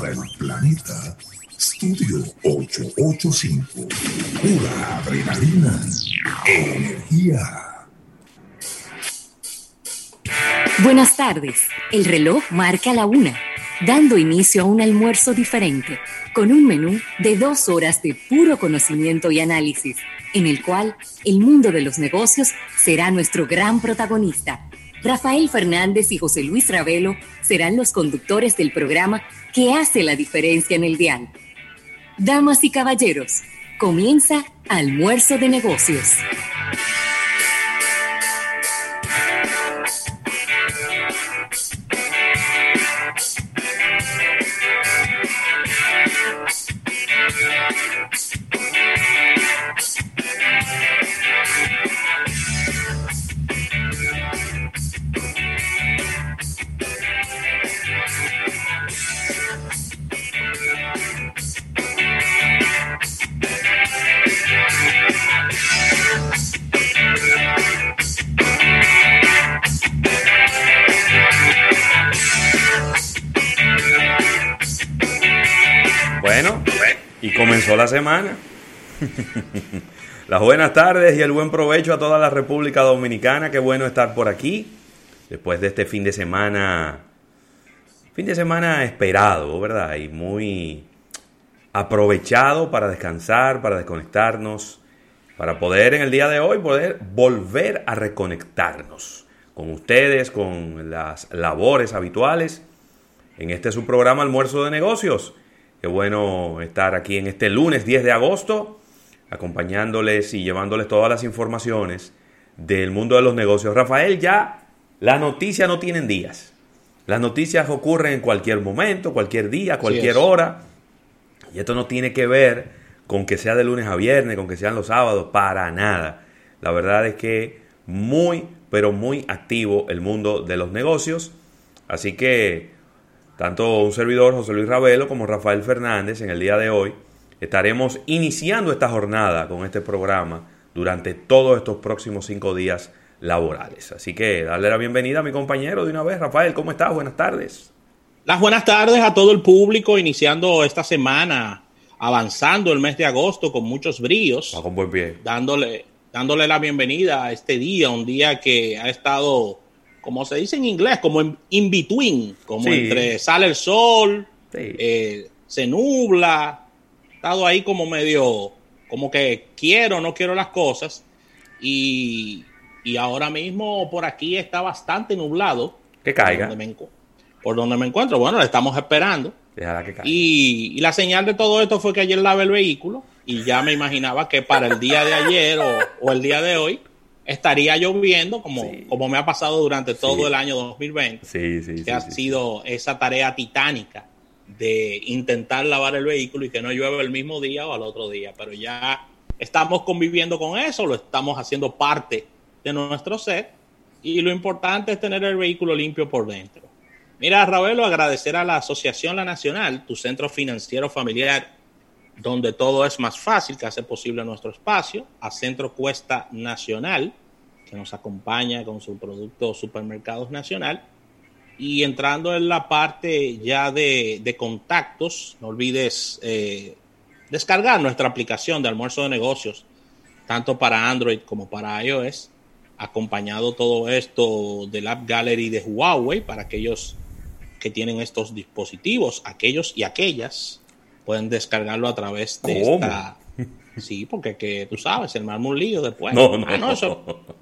para el planeta. Estudio 885. Pura adrenalina. Energía. Buenas tardes. El reloj marca la una, dando inicio a un almuerzo diferente, con un menú de dos horas de puro conocimiento y análisis, en el cual el mundo de los negocios será nuestro gran protagonista. Rafael Fernández y José Luis Ravelo serán los conductores del programa que hace la diferencia en el dial. Damas y caballeros, comienza Almuerzo de Negocios. Y comenzó la semana. Las buenas tardes y el buen provecho a toda la República Dominicana. Qué bueno estar por aquí después de este fin de semana. Fin de semana esperado, ¿verdad? Y muy aprovechado para descansar, para desconectarnos, para poder en el día de hoy poder volver a reconectarnos con ustedes, con las labores habituales en este su programa Almuerzo de Negocios Qué bueno estar aquí en este lunes 10 de agosto, acompañándoles y llevándoles todas las informaciones del mundo de los negocios. Rafael, ya las noticias no tienen días. Las noticias ocurren en cualquier momento, cualquier día, cualquier hora. Y esto no tiene que ver con que sea de lunes a viernes, con que sean los sábados, para nada. La verdad es que muy, pero muy activo el mundo de los negocios. Así que tanto un servidor, José Luis Ravelo, como Rafael Fernández, en el día de hoy, estaremos iniciando esta jornada con este programa durante todos estos próximos cinco días laborales. Así que darle la bienvenida a mi compañero de una vez. Rafael, ¿cómo estás? Buenas tardes. Las buenas tardes a todo el público, iniciando esta semana, avanzando el mes de agosto con muchos bríos. con buen pie. Dándole, dándole la bienvenida a este día, un día que ha estado como se dice en inglés, como en in between, como entre sale el sol, eh, se nubla, ha estado ahí como medio, como que quiero, no quiero las cosas, y, ahora mismo por aquí está bastante nublado. Que caiga. Por donde me, encuentro, bueno, le estamos esperando. Que caiga. Y, la señal de todo esto fue que ayer lavé el vehículo y ya me imaginaba que para el día de ayer o el día de hoy estaría lloviendo como, como me ha pasado durante todo el año 2020. Sí, sí, que ha sido esa tarea titánica de intentar lavar el vehículo y que no llueva el mismo día o al otro día. Pero ya estamos conviviendo con eso, lo estamos haciendo parte de nuestro set y lo importante es tener el vehículo limpio por dentro. Mira, Ravelo, agradecer a la Asociación La Nacional, tu centro financiero familiar, donde todo es más fácil, que hace posible nuestro espacio, a Centro Cuesta Nacional, que nos acompaña con su producto Supermercados Nacional. Y entrando en la parte ya de, contactos, no olvides eh, descargar nuestra aplicación de almuerzo de negocios, tanto para Android como para iOS, acompañado todo esto del App Gallery de Huawei para aquellos que tienen estos dispositivos, aquellos y aquellas pueden descargarlo a través de esta. Sí, porque que tú sabes, el un lío después. No, no, ah, no, eso...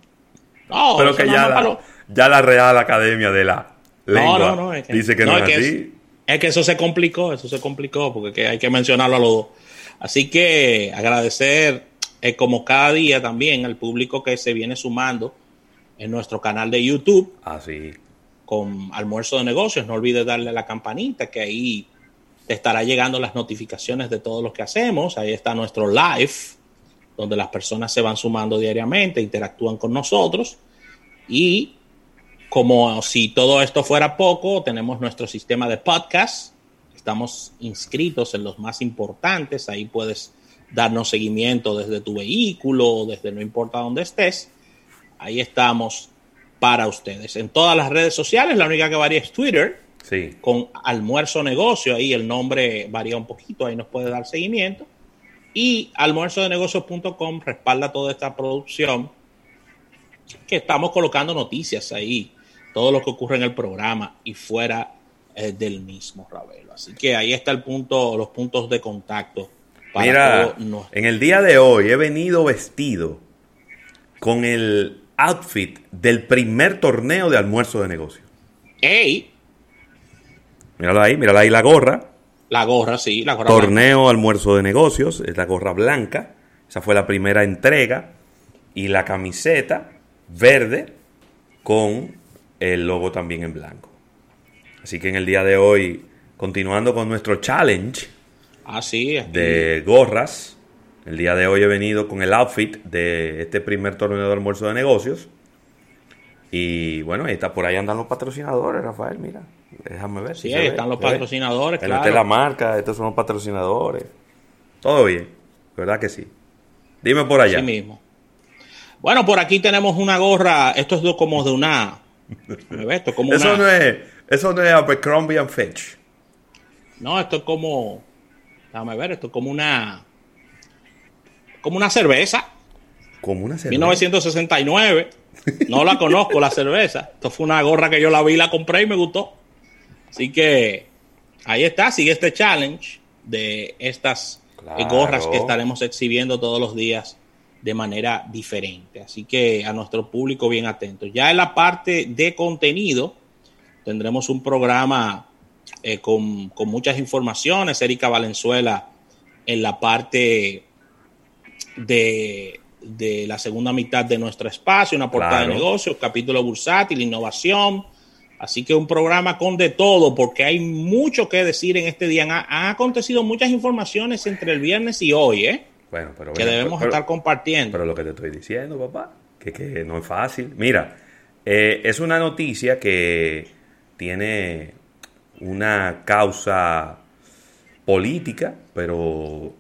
No, Pero que ya, la, ya la Real Academia de la Lengua dice que no, es, así. Es, que eso se complicó, eso se complicó, porque hay que mencionarlo a los dos. Así que agradecer, eh, como cada día también, al público que se viene sumando en nuestro canal de YouTube. Así. Ah, con almuerzo de negocios. No olvides darle a la campanita, que ahí te estará llegando las notificaciones de todo lo que hacemos. Ahí está nuestro live donde las personas se van sumando diariamente, interactúan con nosotros. Y como si todo esto fuera poco, tenemos nuestro sistema de podcast, estamos inscritos en los más importantes, ahí puedes darnos seguimiento desde tu vehículo, desde no importa dónde estés, ahí estamos para ustedes. En todas las redes sociales, la única que varía es Twitter, Sí. con almuerzo negocio, ahí el nombre varía un poquito, ahí nos puede dar seguimiento. Y almuerzodenegocios.com respalda toda esta producción que estamos colocando noticias ahí, todo lo que ocurre en el programa y fuera eh, del mismo, Ravelo. Así que ahí está el punto, los puntos de contacto. para Mira, en el día de hoy he venido vestido con el outfit del primer torneo de almuerzo de negocios. ¡Ey! Míralo ahí, míralo ahí la gorra. La gorra, sí, la gorra. blanca. Torneo almuerzo de negocios, es la gorra blanca. Esa fue la primera entrega. Y la camiseta verde con el logo también en blanco. Así que en el día de hoy, continuando con nuestro challenge sí. aquí. de gorras, el día de hoy he venido con el outfit de este primer torneo de almuerzo de negocios. Y bueno, ahí está, por ahí andan los patrocinadores, Rafael, mira. Déjame ver. Sí, si ahí están ve, los patrocinadores, Esta es claro. la marca, estos son los patrocinadores. Todo bien, ¿verdad que sí? Dime por allá. Así mismo. Bueno, por aquí tenemos una gorra. Esto es como de una. Esto es como Eso una. no es, eso no es Abercrombie and Fitch. No, esto es como. Déjame ver, esto es como una. Como una cerveza. Como una cerveza. 1969. No la conozco, la cerveza. Esto fue una gorra que yo la vi, la compré y me gustó. Así que ahí está, sigue este challenge de estas eh, Claro. gorras que estaremos exhibiendo todos los días de manera diferente. Así que a nuestro público bien atento. Ya en la parte de contenido tendremos un programa eh, con, con muchas informaciones. Erika Valenzuela en la parte de, de la segunda mitad de nuestro espacio, una portada Claro. de negocios, capítulo bursátil, innovación. Así que un programa con de todo, porque hay mucho que decir en este día. Han, han acontecido muchas informaciones entre el viernes y hoy, ¿eh? Bueno, pero que debemos pero- estar compartiendo. Pero lo que te estoy diciendo, papá, que, que no es fácil. Mira, eh, es una noticia que tiene una causa política, pero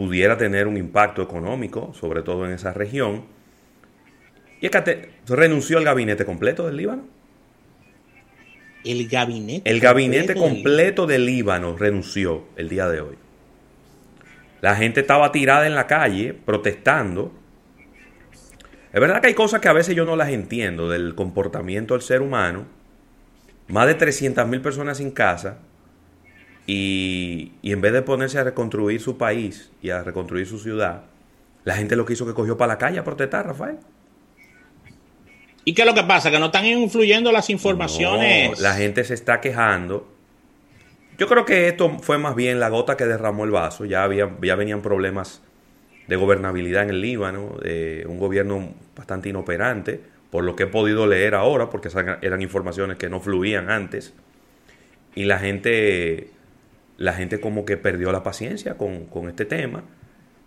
pudiera tener un impacto económico, sobre todo en esa región. Y es que renunció el gabinete completo del Líbano. el gabinete. El gabinete completo del- completo del Líbano renunció el día de hoy. La gente estaba tirada en la calle protestando. Es verdad que hay cosas que a veces yo no las entiendo del comportamiento del ser humano. Más de 300 mil personas sin casa. Y, y en vez de ponerse a reconstruir su país y a reconstruir su ciudad, la gente lo que hizo que cogió para la calle a protestar, Rafael. ¿Y qué es lo que pasa? Que no están influyendo las informaciones. No, la gente se está quejando. Yo creo que esto fue más bien la gota que derramó el vaso. Ya, había, ya venían problemas de gobernabilidad en el Líbano, de un gobierno bastante inoperante, por lo que he podido leer ahora, porque eran informaciones que no fluían antes. Y la gente, la gente como que perdió la paciencia con, con este tema.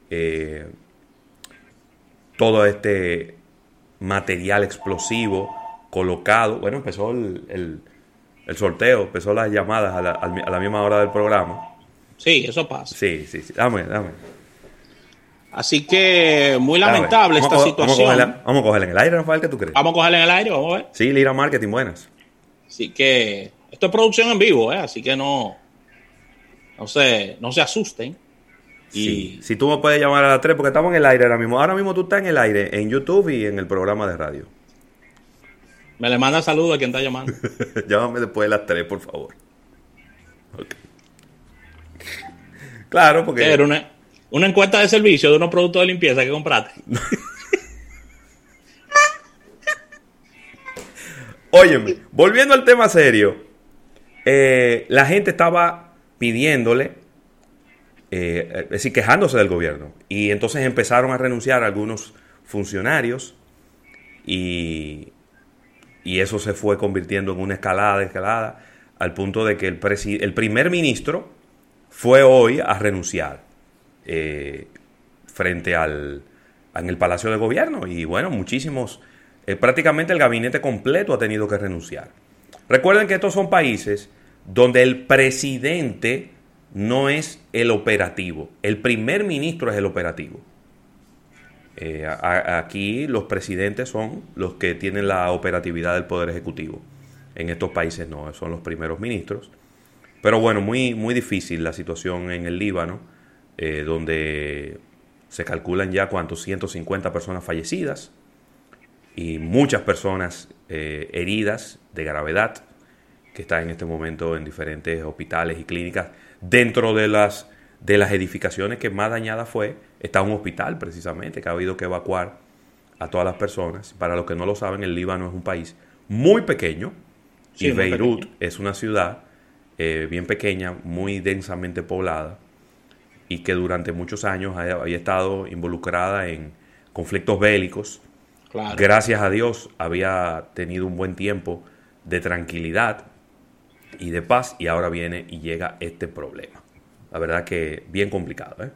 Eh, todo este material explosivo colocado. Bueno, empezó el, el- el sorteo, empezó las llamadas a la, a la misma hora del programa. Sí, eso pasa. Sí, sí, sí. Dame, dame. Así que muy lamentable esta situación. Vamos a, cogerla, vamos a cogerla en el aire, Rafael, ¿qué tú crees? Vamos a cogerla en el aire, vamos a ver. Sí, Lira Marketing, buenas. Así que esto es producción en vivo, ¿eh? así que no, no se, no se asusten. Y Sí. Si tú me puedes llamar a las 3, porque estamos en el aire ahora mismo. Ahora mismo tú estás en el aire, en YouTube y en el programa de radio. me le manda saludos a quien está llamando. Llámame después de las 3, por favor. Ok. Claro, porque... Era una, una encuesta de servicio de unos productos de limpieza que compraste. Óyeme, volviendo al tema serio, eh, la gente estaba pidiéndole, eh, es decir, quejándose del gobierno. Y entonces empezaron a renunciar algunos funcionarios y, y eso se fue convirtiendo en una escalada, escalada, al punto de que el, el primer ministro fue hoy a renunciar eh, frente al en el Palacio de Gobierno y bueno, muchísimos, eh, prácticamente el gabinete completo ha tenido que renunciar. Recuerden que estos son países donde el presidente no es el operativo, el primer ministro es el operativo. Eh, aquí los presidentes son los que tienen la operatividad del Poder Ejecutivo. En estos países no, son los primeros ministros. Pero bueno, muy, muy difícil la situación en el Líbano, eh, donde se calculan ya cuántos 150 personas fallecidas y muchas personas eh, heridas de gravedad que están en este momento en diferentes hospitales y clínicas. Dentro de las, de las edificaciones que más dañada fue, está un hospital precisamente que ha habido que evacuar a todas las personas. Para los que no lo saben, el Líbano es un país muy pequeño y Beirut es una ciudad eh, bien pequeña, muy densamente poblada y que durante muchos años había estado involucrada en conflictos bélicos. Gracias a Dios había tenido un buen tiempo de tranquilidad y de paz y ahora viene y llega este problema. La verdad que bien complicado. ¿eh?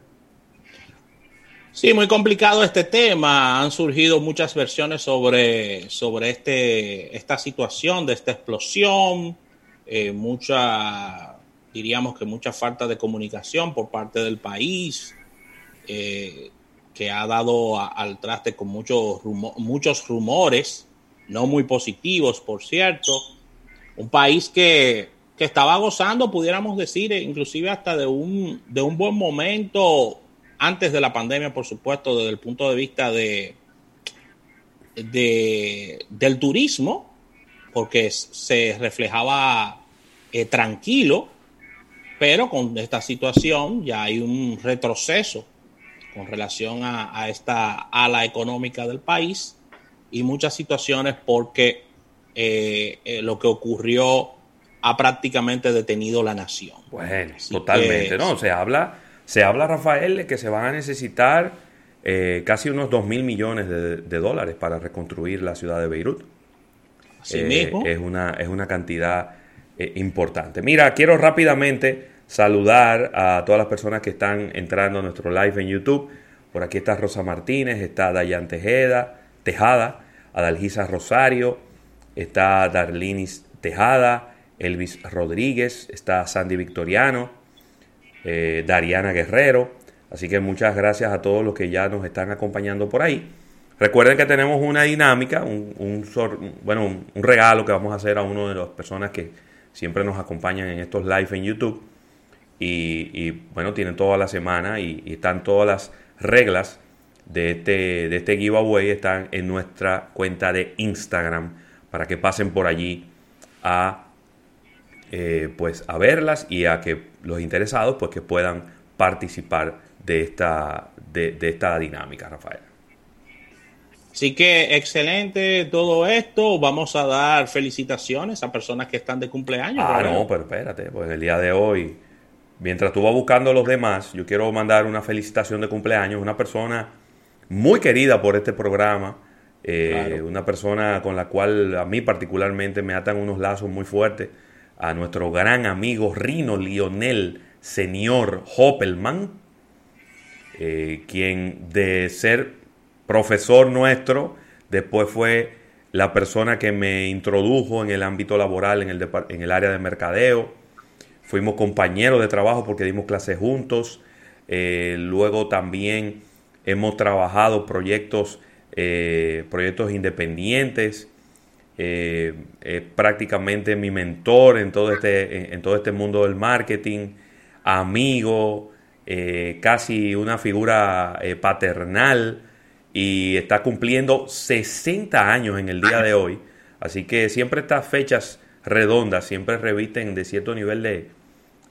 Sí, muy complicado este tema. Han surgido muchas versiones sobre, sobre este, esta situación de esta explosión, eh, mucha, diríamos que mucha falta de comunicación por parte del país, eh, que ha dado al traste con muchos, muchos rumores, no muy positivos, por cierto. Un país que, que estaba gozando, pudiéramos decir, inclusive hasta de un, de un buen momento antes de la pandemia, por supuesto, desde el punto de vista de, de del turismo, porque se reflejaba eh, tranquilo, pero con esta situación ya hay un retroceso con relación a, esta ala económica del país y muchas situaciones porque eh, eh, lo que ocurrió ha prácticamente detenido la nación. Bueno, totalmente, ¿no? Se habla, se habla, Rafael, de que se van a necesitar casi unos 2 mil millones de, dólares para reconstruir la ciudad de Beirut. Así mismo. Es una, es una cantidad eh, importante. Mira, quiero rápidamente saludar a todas las personas que están entrando a nuestro live en YouTube. Por aquí está Rosa Martínez, está Dayan Tejeda, Tejada, Adalgisa Rosario, está Darlinis Tejada, Elvis Rodríguez, está Sandy Victoriano, eh, Dariana Guerrero. Así que muchas gracias a todos los que ya nos están acompañando por ahí. Recuerden que tenemos una dinámica, un, bueno, un regalo que vamos a hacer a una de las personas que siempre nos acompañan en estos live en YouTube. Y, bueno, tienen toda la semana y, están todas las reglas de este, de este giveaway están en nuestra cuenta de Instagram para que pasen por allí a eh, pues a verlas y a que los interesados pues que puedan participar de esta, de esta dinámica, Rafael. Así que excelente todo esto. Vamos a dar felicitaciones a personas que están de cumpleaños. Ah, no, pero espérate, pues el día de hoy, mientras tú vas buscando a los demás, yo quiero mandar una felicitación de cumpleaños a una persona muy querida por este programa, eh, una persona con la cual a mí particularmente me atan unos lazos muy fuertes, a nuestro gran amigo Rino Lionel Señor Hoppelman, eh, quien de ser profesor nuestro, después fue la persona que me introdujo en el ámbito laboral, en el, en el área de mercadeo. Fuimos compañeros de trabajo porque dimos clases juntos. Eh, luego también hemos trabajado proyectos, eh, proyectos independientes. Eh, prácticamente mi mentor en todo este, en todo este mundo del marketing, amigo, casi una figura paternal y está cumpliendo 60 años en el día de hoy. Así que siempre estas fechas redondas siempre revisten de cierto nivel de,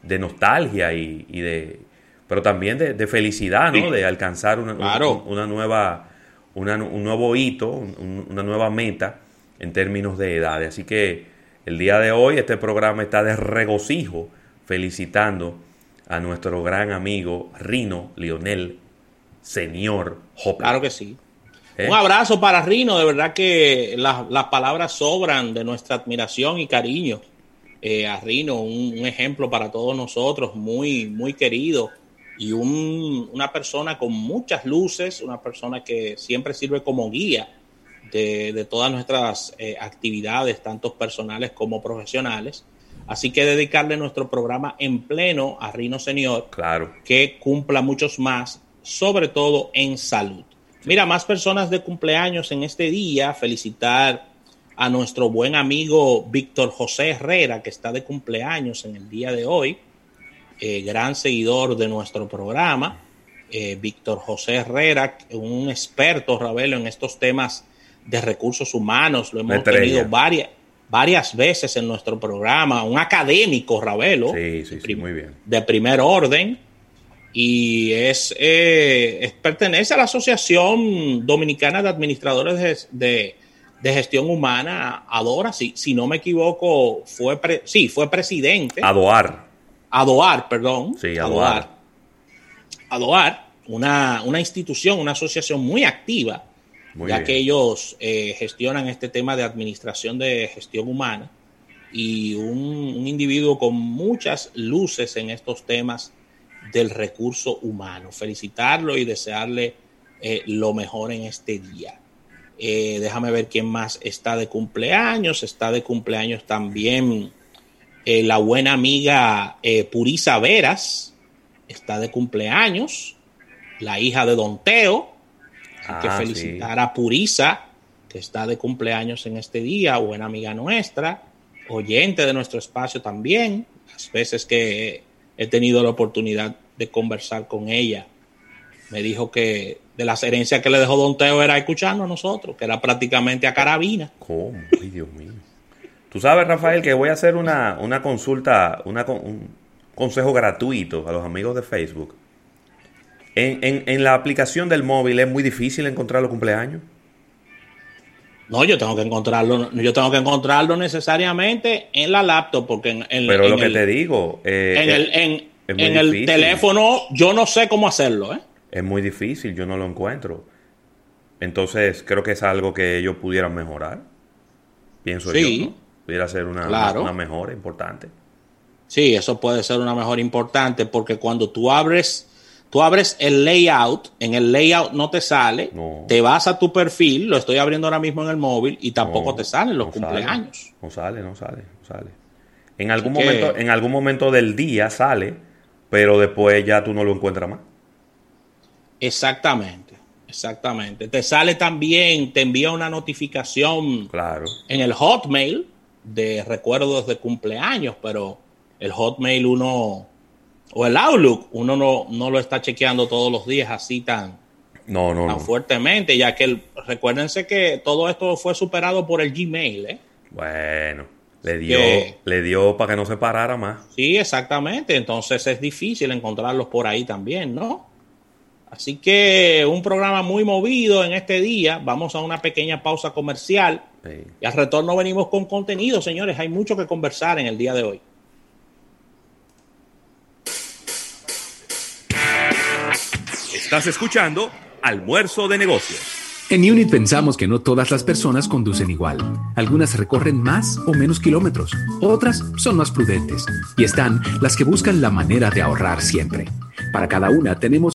de nostalgia y, de pero también de, felicidad, ¿no? De alcanzar una, una, nueva un nuevo hito, una nueva meta en términos de edad. Así que el día de hoy este programa está de regocijo felicitando a nuestro gran amigo Rino Lionel señor Hopper. Claro que sí. ¿Eh? Un abrazo para Rino, de verdad que las, palabras sobran de nuestra admiración y cariño eh, a Rino, un, ejemplo para todos nosotros, muy, muy querido y una persona con muchas luces, una persona que siempre sirve como guía de, todas nuestras eh, actividades, tanto personales como profesionales. Así que dedicarle nuestro programa en pleno a Rino Señor, claro. que cumpla muchos más sobre todo en salud. Mira, más personas de cumpleaños en este día, felicitar a nuestro buen amigo Víctor José Herrera, que está de cumpleaños en el día de hoy, eh, gran seguidor de nuestro programa. Eh, Víctor José Herrera, un experto, Ravelo, en estos temas de recursos humanos. Lo hemos tenido varias, varias veces en nuestro programa. Un académico, Ravelo. Sí, sí, sí, muy bien. De primer orden. Y es, eh, pertenece a la Asociación Dominicana de Administradores de, Gestión Humana, ADORA, si, si no me equivoco, fue sí, fue presidente. ADOAR. ADOAR, perdón. Sí, ADOAR. ADOAR, una, una institución, una asociación muy activa ya que ellos eh, gestionan este tema de administración de gestión humana y un, individuo con muchas luces en estos temas del recurso humano. Felicitarlo y desearle eh, lo mejor en este día. Eh, déjame ver quién más está de cumpleaños. Está de cumpleaños también la buena amiga Purisa Veras. Está de cumpleaños. La hija de Don Teo hay que ah, felicitar a Purisa, que está de cumpleaños en este día, buena amiga nuestra, oyente de nuestro espacio también. Las veces que he tenido la oportunidad de conversar con ella, me dijo que de las herencias que le dejó Don Teo era escuchando a nosotros, que era prácticamente a carabina. ¿Cómo? Ay, Dios mío. Tú sabes, Rafael, que voy a hacer una, una consulta, una, un consejo gratuito a los amigos de Facebook en, la aplicación del móvil es muy difícil encontrar los cumpleaños. No, yo tengo que encontrarlo, yo tengo que encontrarlo necesariamente en la laptop, porque en, en Pero lo que te digo, eh, en el, en, el teléfono yo no sé cómo hacerlo, ¿eh? Es muy difícil, yo no lo encuentro. Entonces creo que es algo que ellos pudieran mejorar. Pienso yo, Pudiera ser una, una mejora importante. Sí, eso puede ser una mejora importante porque cuando tú abres Tú abres el layout, en el layout no te sale, te vas a tu perfil, lo estoy abriendo ahora mismo en el móvil y tampoco te salen los cumpleaños. no sale, no sale, no sale. En algún, momento, en algún momento del día sale, pero después ya tú no lo encuentras más. Exactamente, exactamente. Te sale también, te envía una notificación claro. en el Hotmail de recuerdos de cumpleaños, pero el Hotmail uno o el Outlook, uno no, no lo está chequeando todos los días así tan, no, no, tan fuertemente, ya que recuérdense que todo esto fue superado por el Gmail. ¿eh? Bueno, le dio, le dio para que no se parara más. Sí, exactamente. Entonces es difícil encontrarlos por ahí también, ¿no? Así que un programa muy movido en este día. Vamos a una pequeña pausa comercial. Y al retorno venimos con contenido, señores. Hay mucho que conversar en el día de hoy. Estás escuchando Almuerzo de Negocios. En Unit pensamos que no todas las personas conducen igual. Algunas recorren más o menos kilómetros, otras son más prudentes y están las que buscan la manera de ahorrar siempre. Para cada una tenemos